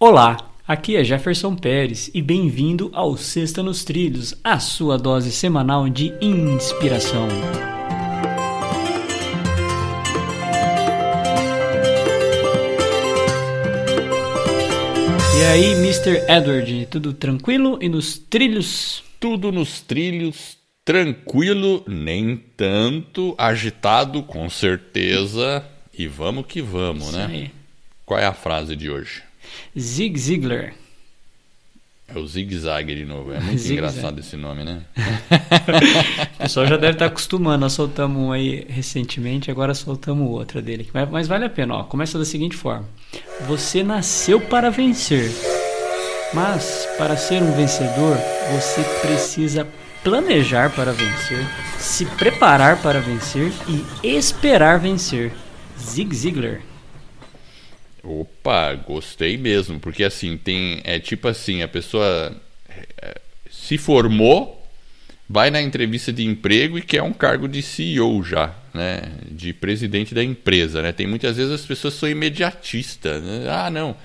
Olá, aqui é Jefferson Pérez e bem-vindo ao Sexta nos Trilhos, a sua dose semanal de inspiração. E aí, Mr. Edward, tudo tranquilo e nos trilhos? Tudo nos trilhos, tranquilo, nem tanto, agitado, com certeza. E vamos que vamos, Isso né? aí. Qual é a frase de hoje? Zig Ziglar. É o Zig Zag de novo. É muito engraçado esse nome, né? O pessoal já deve estar acostumando. Nós soltamos um aí recentemente, agora soltamos outro dele. Mas, mas vale a pena, ó. Começa da seguinte forma: Você nasceu para vencer. Mas para ser um vencedor, você precisa planejar para vencer, se preparar para vencer e esperar vencer. Zig Ziglar. Opa, gostei mesmo, porque assim, tem. É tipo assim, a pessoa é, se formou, vai na entrevista de emprego e quer um cargo de CEO já, né? De presidente da empresa, né? Tem muitas vezes as pessoas são imediatistas. Né? Ah, não,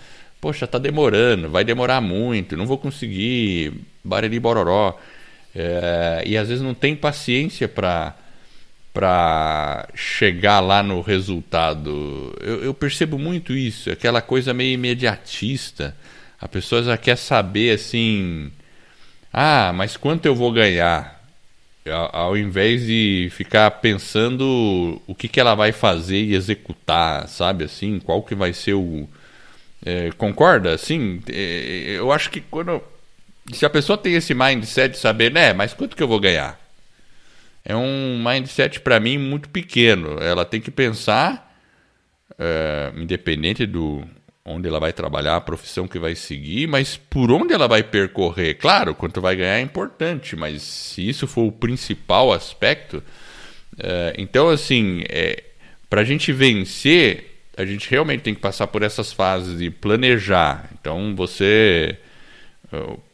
poxa, tá demorando, vai demorar muito, não vou conseguir, barari bororó. É, e às vezes não tem paciência para para chegar lá no resultado. Eu, eu, percebo muito isso, aquela coisa meio imediatista. A pessoa já quer saber assim, ah, mas quanto eu vou ganhar? Ao, invés de ficar pensando o que, que ela vai fazer e executar, sabe assim, qual que vai ser o é, concorda? Assim, é, eu acho que quando se a pessoa tem esse mindset de saber, né, mas quanto que eu vou ganhar? É um mindset para mim muito pequeno. Ela tem que pensar, é, independente do onde ela vai trabalhar, a profissão que vai seguir, mas por onde ela vai percorrer. Claro, quanto vai ganhar é importante, mas se isso for o principal aspecto, é, então assim, é, para a gente vencer, a gente realmente tem que passar por essas fases de planejar. Então você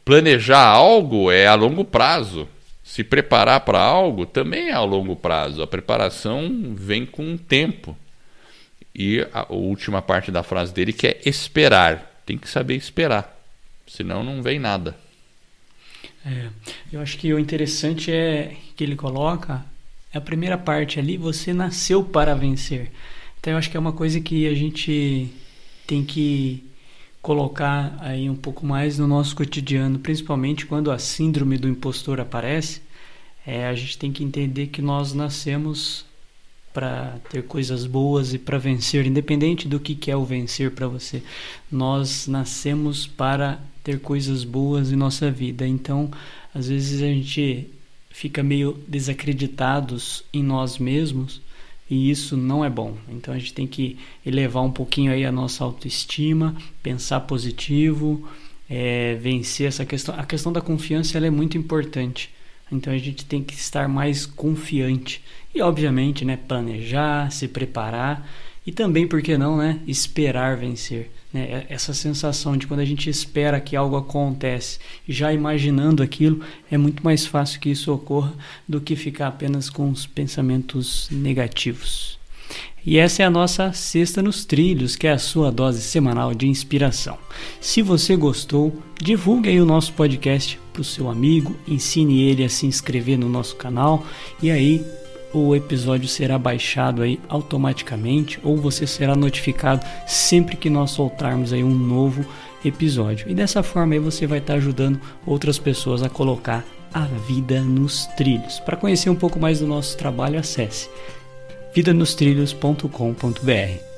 planejar algo é a longo prazo se preparar para algo também é a longo prazo. A preparação vem com o tempo. E a, última parte da frase dele que é esperar. Tem que saber esperar. Senão não vem nada. É, eu acho que o interessante é que ele coloca a primeira parte ali, você nasceu para vencer. Então eu acho que é uma coisa que a gente tem que colocar aí um pouco mais no nosso cotidiano, principalmente quando a síndrome do impostor aparece, é, a gente tem que entender que nós nascemos para ter coisas boas e para vencer, independente do que, é o vencer para você. Nós nascemos para ter coisas boas em nossa vida. Então, às vezes a gente fica meio desacreditados em nós mesmos e isso não é bom. Então a gente tem que elevar um pouquinho aí a nossa autoestima, pensar positivo, é, vencer essa questão. A questão da confiança ela é muito importante. Então a gente tem que estar mais confiante e obviamente, né, planejar, se preparar e também, por que não, né, esperar vencer. Né? Essa sensação de quando a gente espera que algo acontece, já imaginando aquilo, é muito mais fácil que isso ocorra do que ficar apenas com os pensamentos negativos. E essa é a nossa Sexta nos Trilhos, que é a sua dose semanal de inspiração. Se você gostou, divulgue aí o nosso podcast para o seu amigo, ensine ele a se inscrever no nosso canal e aí o episódio será baixado aí automaticamente ou você será notificado sempre que nós soltarmos aí um novo episódio. E dessa forma aí você vai estar ajudando outras pessoas a colocar a vida nos trilhos. Para conhecer um pouco mais do nosso trabalho, acesse vidanostrilhos.com.br.